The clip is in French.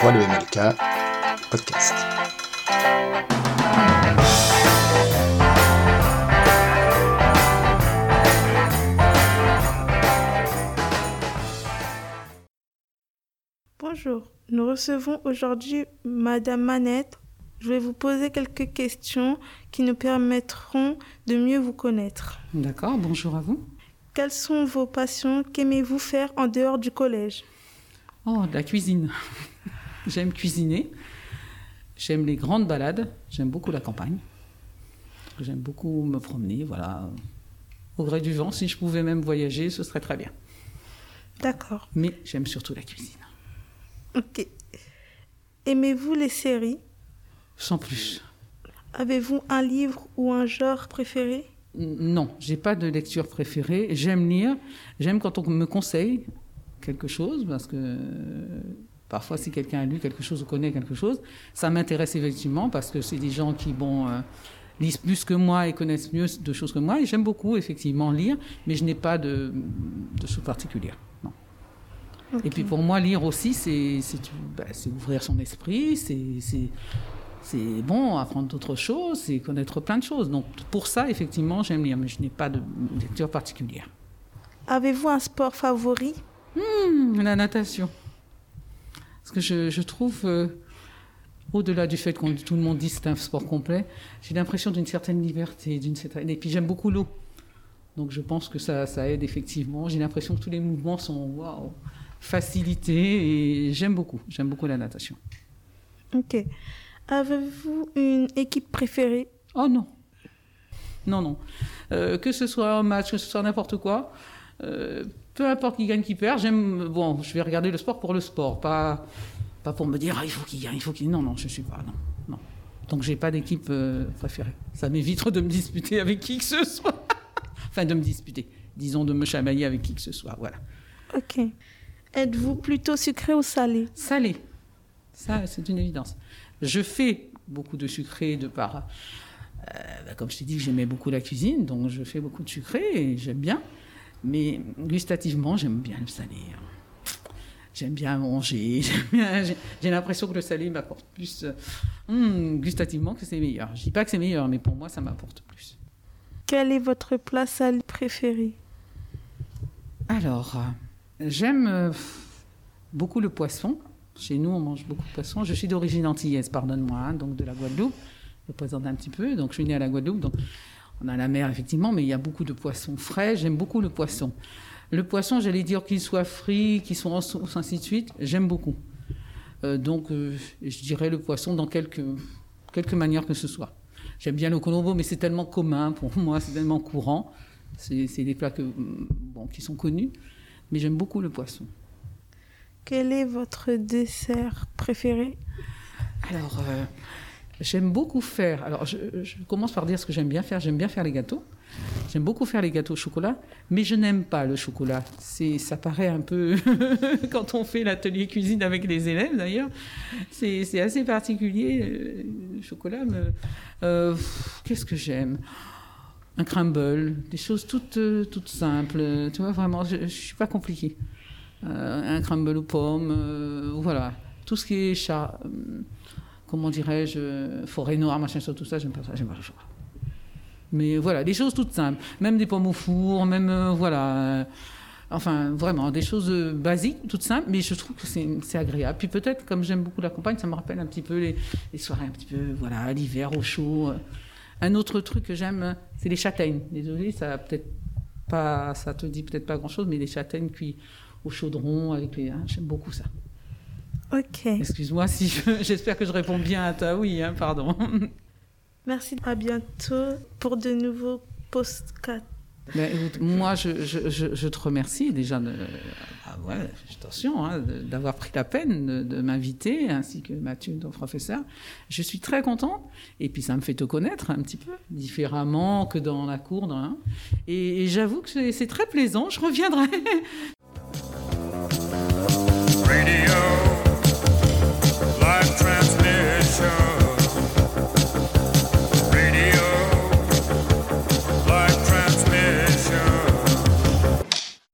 Voix le MLK, podcast. Bonjour, nous recevons aujourd'hui Madame Manette. Je vais vous poser quelques questions qui nous permettront de mieux vous connaître. D'accord, bonjour à vous. Quelles sont vos passions? Qu'aimez-vous faire en dehors du collège? Oh, de la cuisine. J'aime cuisiner. J'aime les grandes balades. J'aime beaucoup la campagne. J'aime beaucoup me promener, voilà. Au gré du vent, si je pouvais même voyager, ce serait très bien. D'accord. Mais j'aime surtout la cuisine. Ok. Aimez-vous les séries? Sans plus. Avez-vous un livre ou un genre préféré? Non, j'ai pas de lecture préférée. J'aime lire. J'aime quand on me conseille quelque chose, parce que parfois, si quelqu'un a lu quelque chose ou connaît quelque chose, ça m'intéresse effectivement, parce que c'est des gens qui, bon, euh, lisent plus que moi et connaissent mieux de choses que moi. Et j'aime beaucoup, effectivement, lire, mais je n'ai pas de, de choses particulières. Non. Ok. Et puis pour moi, lire aussi, c'est bah, ouvrir son esprit, c'est bon, apprendre d'autres choses, c'est connaître plein de choses. Donc pour ça, effectivement, j'aime lire, mais je n'ai pas de lecture particulière. Avez-vous un sport favori? Hum, la natation. Parce que je, je trouve, euh, au-delà du fait que tout le monde dit que c'est un sport complet, j'ai l'impression d'une certaine liberté, d'une certaine... Et puis j'aime beaucoup l'eau. Donc je pense que ça, ça aide effectivement. J'ai l'impression que tous les mouvements sont waouh, facilités et j'aime beaucoup. J'aime beaucoup la natation. Ok. Avez-vous une équipe préférée? Oh non. Non, non. Euh, que ce soit un match, que ce soit n'importe quoi, euh, peu importe qui gagne, qui perd, j'aime. Bon, je vais regarder le sport pour le sport, pas, pas pour me dire, ah, il faut qu'il gagne, il faut qu'il. Non, non, je suis pas. Non, non. Donc, j'ai pas d'équipe euh, préférée. Ça m'évite de me disputer avec qui que ce soit. enfin, de me disputer. Disons, de me chamailler avec qui que ce soit. Voilà. Ok. Êtes-vous plutôt sucré ou salé? Salé. Ça, c'est une évidence. Je fais beaucoup de sucré de par. euh, bah, comme je t'ai dit, j'aimais beaucoup la cuisine, donc je fais beaucoup de sucré et j'aime bien. Mais gustativement, j'aime bien le salé. J'aime bien manger. J'ai l'impression que le salé m'apporte plus euh, hum, gustativement que c'est meilleur. Je dis pas que c'est meilleur, mais pour moi, ça m'apporte plus. Quel est votre plat salé préféré Alors, euh, j'aime euh, beaucoup le poisson. Chez nous, on mange beaucoup de poisson. Je suis d'origine antillaise, pardonne-moi, hein, donc de la Guadeloupe. Je présente un petit peu. Donc, je suis née à la Guadeloupe. Donc, on a la mer, effectivement, mais il y a beaucoup de poissons frais. J'aime beaucoup le poisson. Le poisson, j'allais dire qu'il soit frit, qu'il soit en sauce, ainsi de suite. J'aime beaucoup. Euh, donc, euh, je dirais le poisson dans quelque, quelque manière que ce soit. J'aime bien le colombo, mais c'est tellement commun pour moi, c'est tellement courant. C'est des plats que, bon, qui sont connus. Mais j'aime beaucoup le poisson. Quel est votre dessert préféré? Alors, euh, j'aime beaucoup faire. Alors, je, commence par dire ce que j'aime bien faire. J'aime bien faire les gâteaux. J'aime beaucoup faire les gâteaux au chocolat, mais je n'aime pas le chocolat. Ça paraît un peu quand on fait l'atelier cuisine avec les élèves d'ailleurs. C'est, assez particulier. euh, Le chocolat, me- euh, qu'est-ce que j'aime? Un crumble, des choses toutes, euh, simples. Tu vois vraiment, je, je suis pas compliquée. Euh, un crumble aux pommes, voilà. Tout ce qui est chat, euh, comment dirais-je, euh, forêt noire, machin, ça, tout ça, j'aime pas ça, j'aime pas le chocolat. Mais voilà, des choses toutes simples. Même des pommes au four, même, euh, voilà. euh, enfin, vraiment, des choses basiques, toutes simples, mais je trouve que c'est agréable. Puis peut-être, comme j'aime beaucoup la campagne, ça me rappelle un petit peu les, soirées un petit peu, voilà, l'hiver, au chaud. Un autre truc que j'aime, c'est les châtaignes. Désolée, ça peut-être pas, ça te dit peut-être pas grand-chose, mais les châtaignes cuites au chaudron, avec les, hein, j'aime beaucoup ça. Ok. Excuse-moi si j'espère que je réponds bien à ta oui, hein, pardon. Merci, à bientôt pour de nouveaux postcards. Ben, moi, je, je, je, te remercie déjà de, ah ouais, attention, hein, d'avoir pris la peine de, m'inviter, ainsi que Mathieu, ton professeur. Je suis très contente, et puis ça me fait te connaître un petit peu, différemment que dans la cour. Hein. et, et j'avoue que c'est très plaisant, je reviendrai. Radio.